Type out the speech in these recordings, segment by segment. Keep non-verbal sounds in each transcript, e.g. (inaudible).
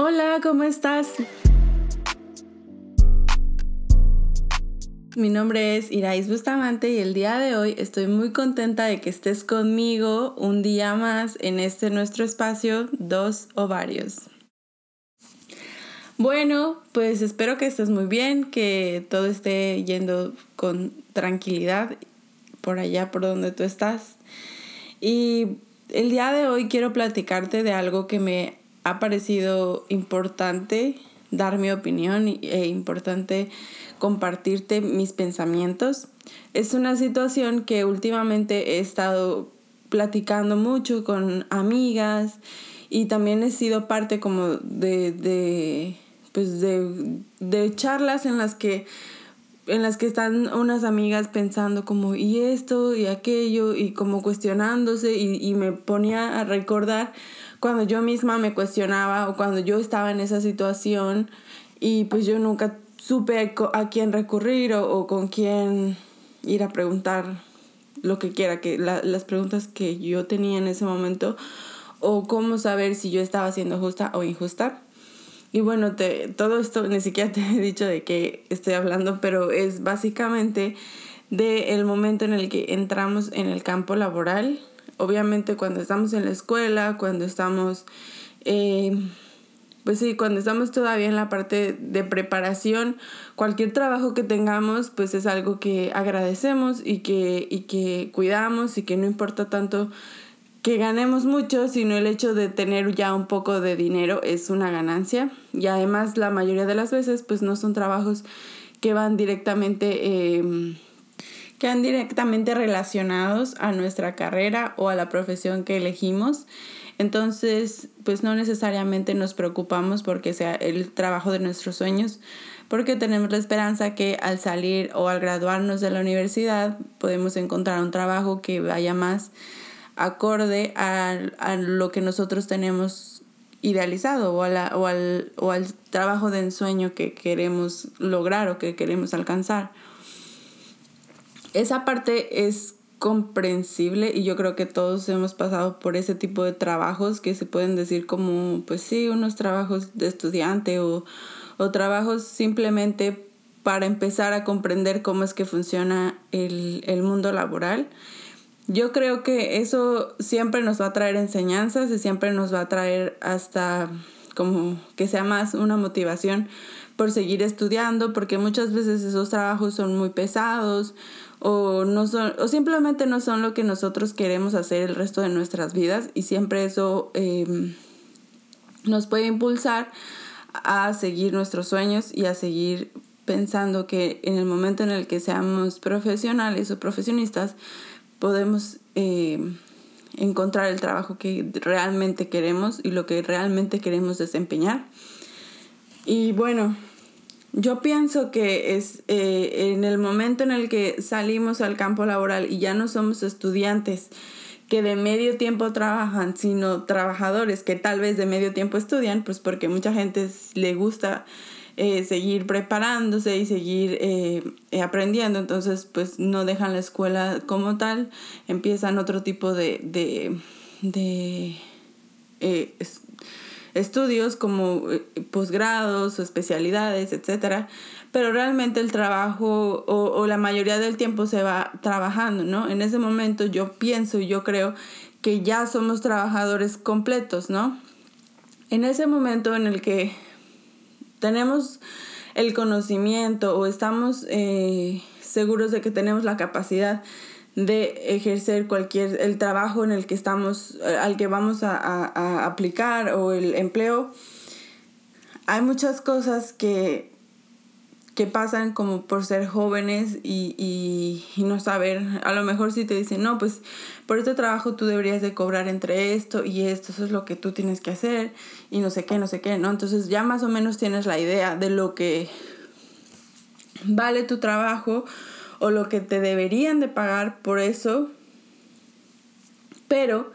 Hola, ¿cómo estás? Mi nombre es Irais Bustamante y el día de hoy estoy muy contenta de que estés conmigo un día más en este nuestro espacio Dos Ovarios. Bueno, pues espero que estés muy bien, que todo esté yendo con tranquilidad por allá por donde tú estás. Y el día de hoy quiero platicarte de algo que me ha parecido importante dar mi opinión e importante compartirte mis pensamientos. Es una situación que últimamente he estado platicando mucho con amigas y también he sido parte como de, de pues de, de charlas en las que en las que están unas amigas pensando como y esto y aquello y como cuestionándose y, y me ponía a recordar cuando yo misma me cuestionaba o cuando yo estaba en esa situación y pues yo nunca supe a quién recurrir o, con quién ir a preguntar lo que quiera, que las preguntas que yo tenía en ese momento o cómo saber si yo estaba siendo justa o injusta. Y bueno, te, todo esto ni siquiera (laughs) te he dicho de qué estoy hablando, pero es básicamente de el momento en el que entramos en el campo laboral obviamente cuando estamos en la escuela, cuando estamos, eh, pues sí, cuando estamos todavía en la parte de preparación, cualquier trabajo que tengamos, pues es algo que agradecemos y que, y que cuidamos y que no importa tanto que ganemos mucho, sino el hecho de tener ya un poco de dinero es una ganancia. Y además la mayoría de las veces pues no son trabajos que van directamente... Eh, quedan directamente relacionados a nuestra carrera o a la profesión que elegimos. Entonces, pues no necesariamente nos preocupamos porque sea el trabajo de nuestros sueños, porque tenemos la esperanza que al salir o al graduarnos de la universidad podemos encontrar un trabajo que vaya más acorde a, lo que nosotros tenemos idealizado o, o, al, o al trabajo de ensueño que queremos lograr o que queremos alcanzar esa parte es comprensible y yo creo que todos hemos pasado por ese tipo de trabajos que se pueden decir como, pues sí, unos trabajos de estudiante o, o trabajos simplemente para empezar a comprender cómo es que funciona el, el mundo laboral. Yo creo que eso siempre nos va a traer enseñanzas y siempre nos va a traer hasta como que sea más una motivación por seguir estudiando, porque muchas veces esos trabajos son muy pesados o, no son, o simplemente no son lo que nosotros queremos hacer el resto de nuestras vidas y siempre eso em, nos puede impulsar a seguir nuestros sueños y a seguir pensando que en el momento en el que seamos profesionales o profesionistas podemos em, encontrar el trabajo que realmente queremos y lo que realmente queremos desempeñar. Y bueno, yo pienso que es eh, en el momento en el que salimos al campo laboral y ya no somos estudiantes que de medio tiempo trabajan, sino trabajadores que tal vez de medio tiempo estudian, pues porque mucha gente le gusta eh, seguir preparándose y seguir eh, aprendiendo, entonces pues no dejan la escuela como tal, empiezan otro tipo de, de, de estudios como eh, posgrados o especialidades, etcétera, pero realmente el trabajo o, la mayoría del tiempo se va trabajando, ¿no? En ese momento yo pienso y yo creo que ya somos trabajadores completos, ¿no? En ese momento en el que tenemos el conocimiento o estamos eh, seguros de que tenemos la capacidad de ejercer cualquier el trabajo en el que estamos eh, al que vamos a, aplicar o el empleo hay muchas cosas que que pasan como por ser jóvenes y, no saber, a lo mejor si te dicen, no, pues por este trabajo tú deberías de cobrar entre esto y esto, eso es lo que tú tienes que hacer y no sé qué, no sé qué, ¿no? Entonces ya más o menos tienes la idea de lo que vale tu trabajo o lo que te deberían de pagar por eso, pero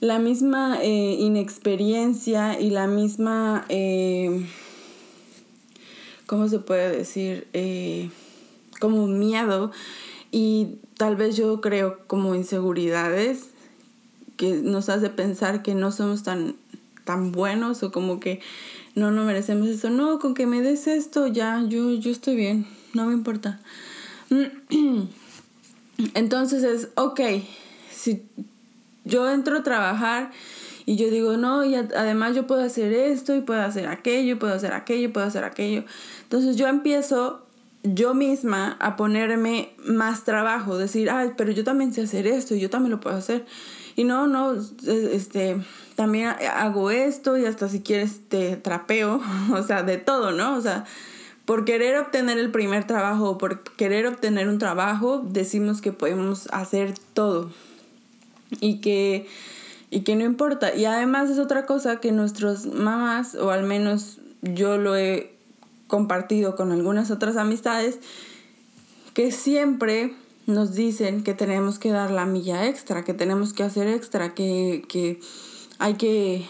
la misma eh, inexperiencia y la misma, eh, ¿cómo se puede decir? Eh, como miedo y tal vez yo creo como inseguridades que nos hace pensar que no somos tan tan buenos o como que no, no merecemos esto. No, con que me des esto, ya, yo, yo estoy bien, no me importa. (clears throat) Entonces es, ok, si yo entro a trabajar y yo digo, no, y además yo puedo hacer esto y puedo hacer aquello, y puedo hacer aquello, y puedo hacer aquello. Entonces yo empiezo yo misma a ponerme más trabajo, decir, ay, pero yo también sé hacer esto y yo también lo puedo hacer. Y no, no, este, también hago esto y hasta si quieres te trapeo, (laughs) o sea, de todo, ¿no? O sea, por querer obtener el primer trabajo o por querer obtener un trabajo, decimos que podemos hacer todo y que, y que no importa. Y además es otra cosa que nuestros mamás, o al menos yo lo he compartido con algunas otras amistades, que siempre nos dicen que tenemos que dar la milla extra, que tenemos que hacer extra, que, que hay que,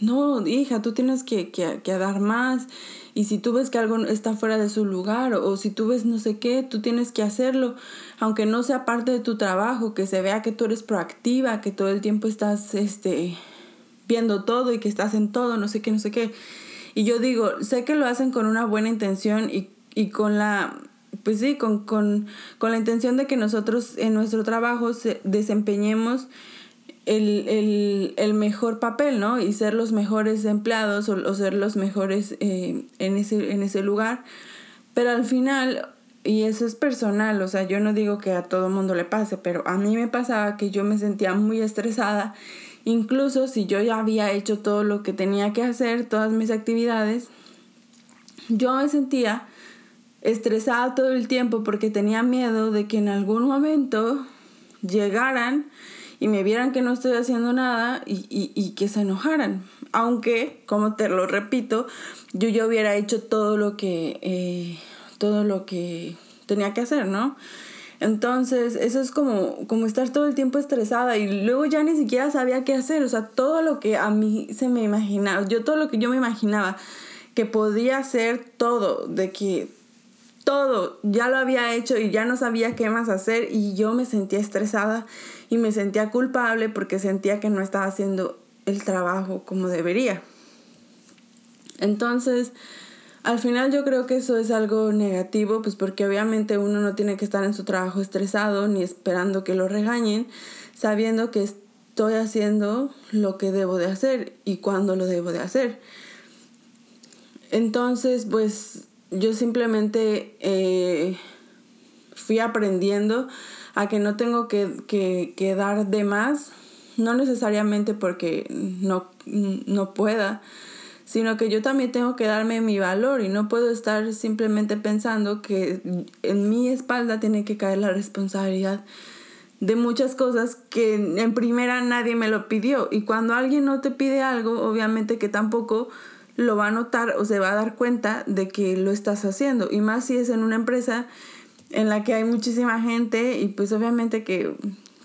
no, hija, tú tienes que, que, que, dar más. Y si tú ves que algo está fuera de su lugar o si tú ves no sé qué, tú tienes que hacerlo, aunque no sea parte de tu trabajo, que se vea que tú eres proactiva, que todo el tiempo estás este, viendo todo y que estás en todo, no sé qué, no sé qué. Y yo digo, sé que lo hacen con una buena intención y, y con la pues sí, con, con, con, la intención de que nosotros en nuestro trabajo desempeñemos el, el, el, mejor papel, ¿no? Y ser los mejores empleados o, ser los mejores eh, en, ese, en ese lugar. Pero al final, y eso es personal, o sea, yo no digo que a todo mundo le pase, pero a mí me pasaba que yo me sentía muy estresada, incluso si yo ya había hecho todo lo que tenía que hacer, todas mis actividades, yo me sentía estresada todo el tiempo porque tenía miedo de que en algún momento llegaran y me vieran que no estoy haciendo nada y, que se enojaran. Aunque, como te lo repito, yo ya hubiera hecho todo lo que, eh, todo lo que tenía que hacer, ¿no? Entonces, eso es como, como estar todo el tiempo estresada y luego ya ni siquiera sabía qué hacer. O sea, todo lo que a mí se me imaginaba, yo todo lo que yo me imaginaba que podía hacer todo, de que todo ya lo había hecho y ya no sabía qué más hacer y yo me sentía estresada y me sentía culpable porque sentía que no estaba haciendo el trabajo como debería. Entonces, al final yo creo que eso es algo negativo, pues porque obviamente uno no tiene que estar en su trabajo estresado ni esperando que lo regañen, sabiendo que estoy haciendo lo que debo de hacer y cuándo lo debo de hacer. Entonces, pues yo simplemente eh, fui aprendiendo a que no tengo que, dar de más, no necesariamente porque no, no pueda, sino que yo también tengo que darme mi valor y no puedo estar simplemente pensando que en mi espalda tiene que caer la responsabilidad de muchas cosas que en primera nadie me lo pidió y cuando alguien no te pide algo, obviamente que tampoco lo va a notar o se va a dar cuenta de que lo estás haciendo. Y más si es en una empresa en la que hay muchísima gente y pues obviamente que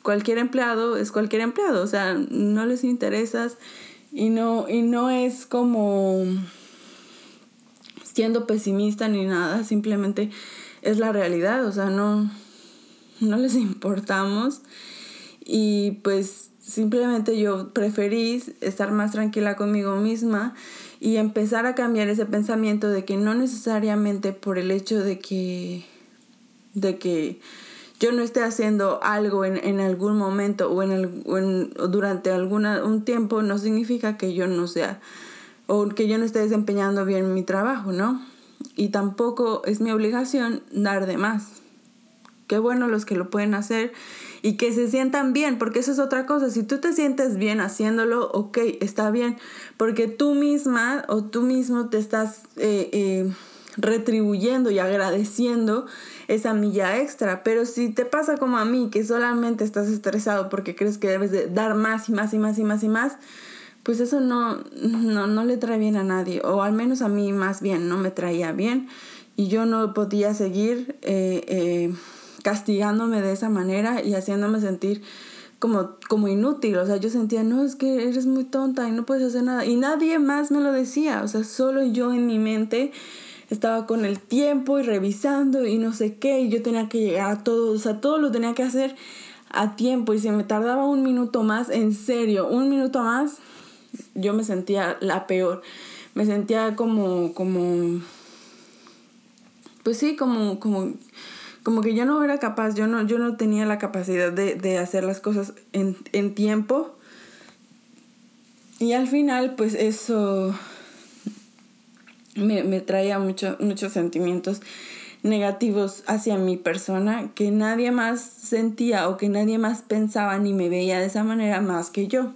cualquier empleado es cualquier empleado, o sea, no les interesas y no, y no es como siendo pesimista ni nada, simplemente es la realidad, o sea, no, no les importamos y pues simplemente yo preferí estar más tranquila conmigo misma y empezar a cambiar ese pensamiento de que no necesariamente por el hecho de que, de que yo no esté haciendo algo en, en algún momento o, en, el, durante alguna, un tiempo no significa que yo no sea o que yo no esté desempeñando bien mi trabajo, ¿no? Y tampoco es mi obligación dar de más. Qué bueno los que lo pueden hacer y que se sientan bien, porque eso es otra cosa. Si tú te sientes bien haciéndolo, ok, está bien, porque tú misma o tú mismo te estás eh, eh, retribuyendo y agradeciendo esa milla extra. Pero si te pasa como a mí, que solamente estás estresado porque crees que debes de dar más y más y más y más y más, pues eso no, no, no le trae bien a nadie, o al menos a mí más bien no me traía bien y yo no podía seguir. Eh, castigándome de esa manera y haciéndome sentir como, como inútil. O sea, yo sentía, no, es que eres muy tonta y no puedes hacer nada. Y nadie más me lo decía. O sea, solo yo en mi mente estaba con el tiempo y revisando y no sé qué. Y yo tenía que llegar a todo. O sea, todo lo tenía que hacer a tiempo. Y si me tardaba un minuto más, en serio, un minuto más, yo me sentía la peor. Me sentía como, como, pues sí, como, como, como que yo no era capaz, yo no, yo no tenía la capacidad de, de hacer las cosas en, en tiempo. Y al final, pues eso me, me traía mucho, muchos sentimientos negativos hacia mi persona que nadie más sentía o que nadie más pensaba ni me veía de esa manera más que yo.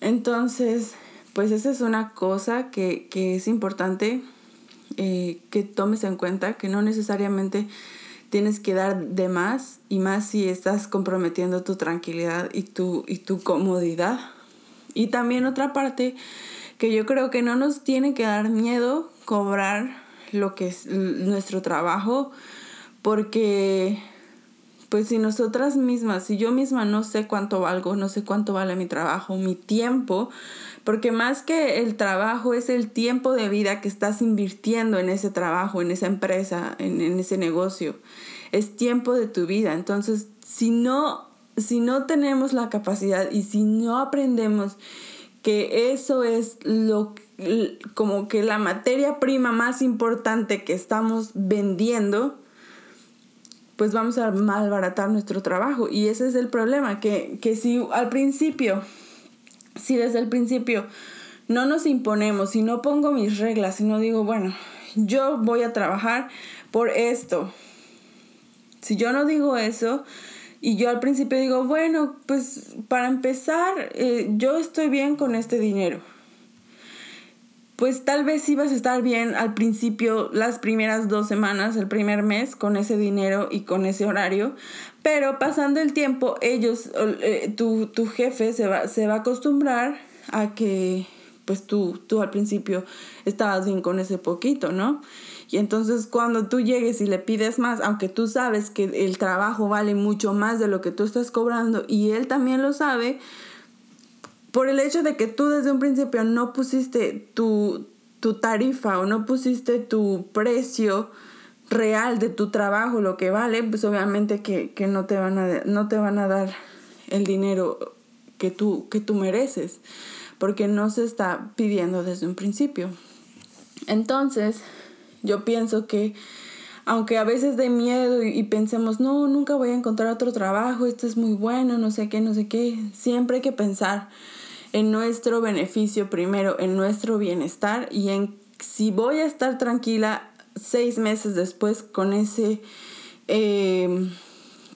Entonces, pues esa es una cosa que, es importante eh, que tomes en cuenta, que no necesariamente tienes que dar de más y más si estás comprometiendo tu tranquilidad y tu, y tu comodidad. Y también otra parte que yo creo que no nos tiene que dar miedo cobrar lo que es nuestro trabajo, porque pues si nosotras mismas, si yo misma no sé cuánto valgo, no sé cuánto vale mi trabajo, mi tiempo, porque más que el trabajo es el tiempo de vida que estás invirtiendo en ese trabajo, en esa empresa, en, en ese negocio. Es tiempo de tu vida. Entonces, si no, si no tenemos la capacidad y si no aprendemos que eso es lo como que la materia prima más importante que estamos vendiendo, pues vamos a malbaratar nuestro trabajo. Y ese es el problema, que, que si al principio, si desde el principio no nos imponemos, si no pongo mis reglas, si no digo, bueno, yo voy a trabajar por esto. Si yo no digo eso, y yo al principio digo, bueno, pues para empezar, eh, yo estoy bien con este dinero. Pues tal vez ibas a estar bien al principio, las primeras dos semanas, el primer mes, con ese dinero y con ese horario. Pero pasando el tiempo, ellos, eh, tu, tu, jefe se va, se va a acostumbrar a que pues tú, tú al principio estabas bien con ese poquito, ¿no? Y entonces cuando tú llegues y le pides más, aunque tú sabes que el trabajo vale mucho más de lo que tú estás cobrando y él también lo sabe, por el hecho de que tú desde un principio no pusiste tu, tarifa o no pusiste tu precio real de tu trabajo, lo que vale, pues obviamente que, no, te van a, no te van a dar el dinero que tú, que tú mereces, porque no se está pidiendo desde un principio. Entonces, yo pienso que aunque a veces de miedo y, pensemos, no, nunca voy a encontrar otro trabajo, esto es muy bueno, no sé qué, no sé qué, siempre hay que pensar en nuestro beneficio primero, en nuestro bienestar y en si voy a estar tranquila seis meses después con ese, em,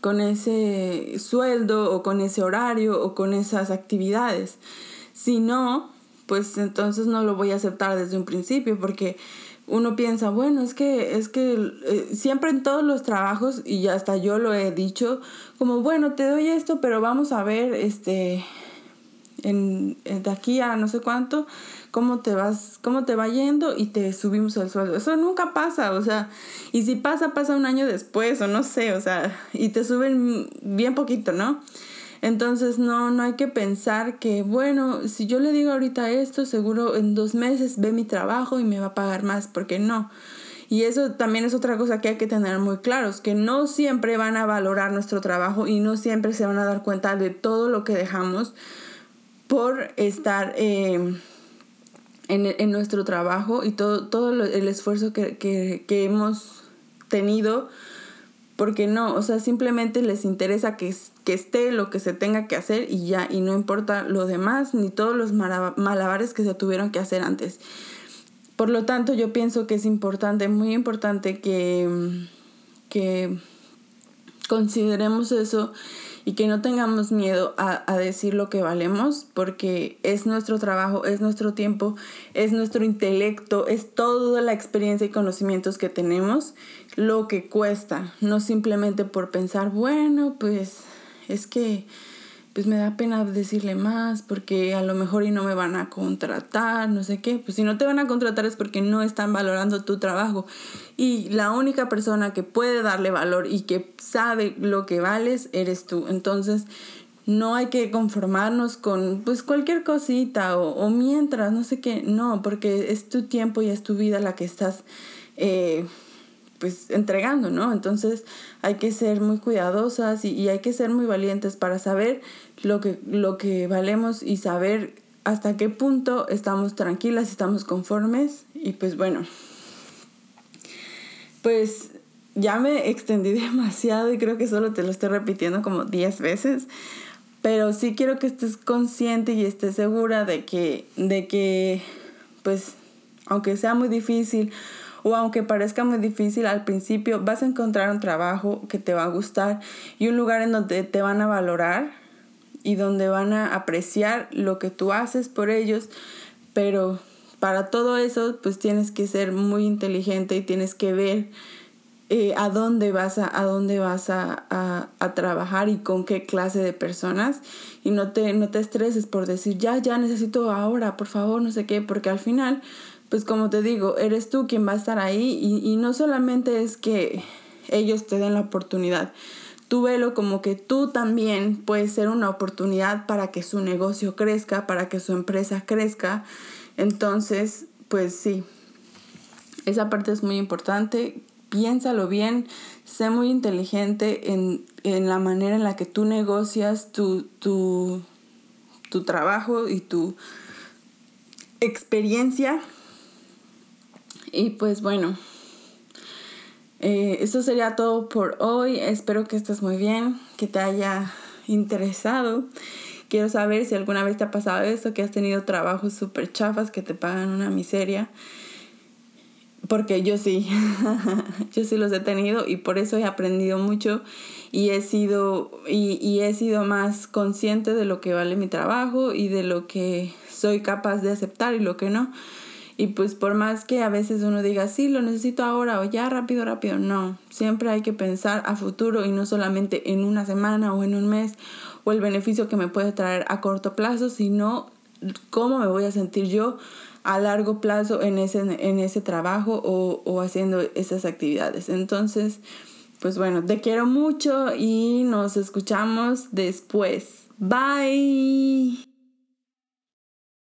con ese sueldo o con ese horario o con esas actividades. Si no, pues entonces no lo voy a aceptar desde un principio porque uno piensa, bueno, es que, es que eh, siempre en todos los trabajos, y hasta yo lo he dicho, como, bueno, te doy esto, pero vamos a ver, este, en, de aquí a no sé cuánto, cómo te vas, cómo te va yendo y te subimos el sueldo. Eso nunca pasa, o sea, y si pasa, pasa un año después, o no sé, o sea, y te suben bien poquito, ¿no? Entonces no, no hay que pensar que, bueno, si yo le digo ahorita esto, seguro en dos meses ve mi trabajo y me va a pagar más, porque no. Y eso también es otra cosa que hay que tener muy claros, que no siempre van a valorar nuestro trabajo y no siempre se van a dar cuenta de todo lo que dejamos por estar eh, en, nuestro trabajo y todo, todo el esfuerzo que, que hemos tenido porque no, o sea, simplemente les interesa que, que esté lo que se tenga que hacer y ya, y no importa lo demás ni todos los malabares que se tuvieron que hacer antes. Por lo tanto, yo pienso que es importante, muy importante que, que consideremos eso y que no tengamos miedo a, a, decir lo que valemos, porque es nuestro trabajo, es nuestro tiempo, es nuestro intelecto, es toda la experiencia y conocimientos que tenemos lo que cuesta, no simplemente por pensar, bueno, pues es que pues me da pena decirle más porque a lo mejor y no me van a contratar, no sé qué. Pues si no te van a contratar es porque no están valorando tu trabajo. Y la única persona que puede darle valor y que sabe lo que vales eres tú. Entonces no hay que conformarnos con pues cualquier cosita o, mientras, no sé qué. No, porque es tu tiempo y es tu vida la que estás... Eh, pues entregando, ¿no? Entonces hay que ser muy cuidadosas y, hay que ser muy valientes para saber lo que, lo que valemos y saber hasta qué punto estamos tranquilas, estamos conformes y pues bueno, pues ya me extendí (laughs) demasiado y creo que solo te lo estoy repitiendo como 10 veces, pero sí quiero que estés consciente y estés segura de que, de que pues aunque sea muy difícil o aunque parezca muy difícil al principio, vas a encontrar un trabajo que te va a gustar y un lugar en donde te van a valorar y donde van a apreciar lo que tú haces por ellos, pero para todo eso pues tienes que ser muy inteligente y tienes que ver eh, a dónde vas, a, a dónde vas a, a, trabajar y con qué clase de personas. Y no te, no te estreses por decir ya, ya necesito ahora, por favor, no sé qué, porque al final pues como te digo, eres tú quien va a estar ahí y, y no solamente es que ellos te den la oportunidad, tú velo como que tú también puedes ser una oportunidad para que su negocio crezca, para que su empresa crezca. Entonces, pues sí, esa parte es muy importante. Piénsalo bien, sé muy inteligente en, en la manera en la que tú negocias tu, tu, tu trabajo y tu experiencia y pues bueno, eh, eso sería todo por hoy. Espero que estés muy bien, que te haya interesado. Quiero saber si alguna vez te ha pasado eso, que has tenido trabajos súper chafas que te pagan una miseria. Porque yo sí, (laughs) yo sí los he tenido y por eso he aprendido mucho y he sido, y, y he sido más consciente de lo que vale mi trabajo y de lo que soy capaz de aceptar y lo que no. Y pues por más que a veces uno diga, sí, lo necesito ahora o ya rápido, rápido, no, siempre hay que pensar a futuro y no solamente en una semana o en un mes o el beneficio que me puede traer a corto plazo, sino cómo me voy a sentir yo a largo plazo en ese, en ese trabajo o, o haciendo esas actividades. Entonces, pues bueno, te quiero mucho y nos escuchamos después. Bye.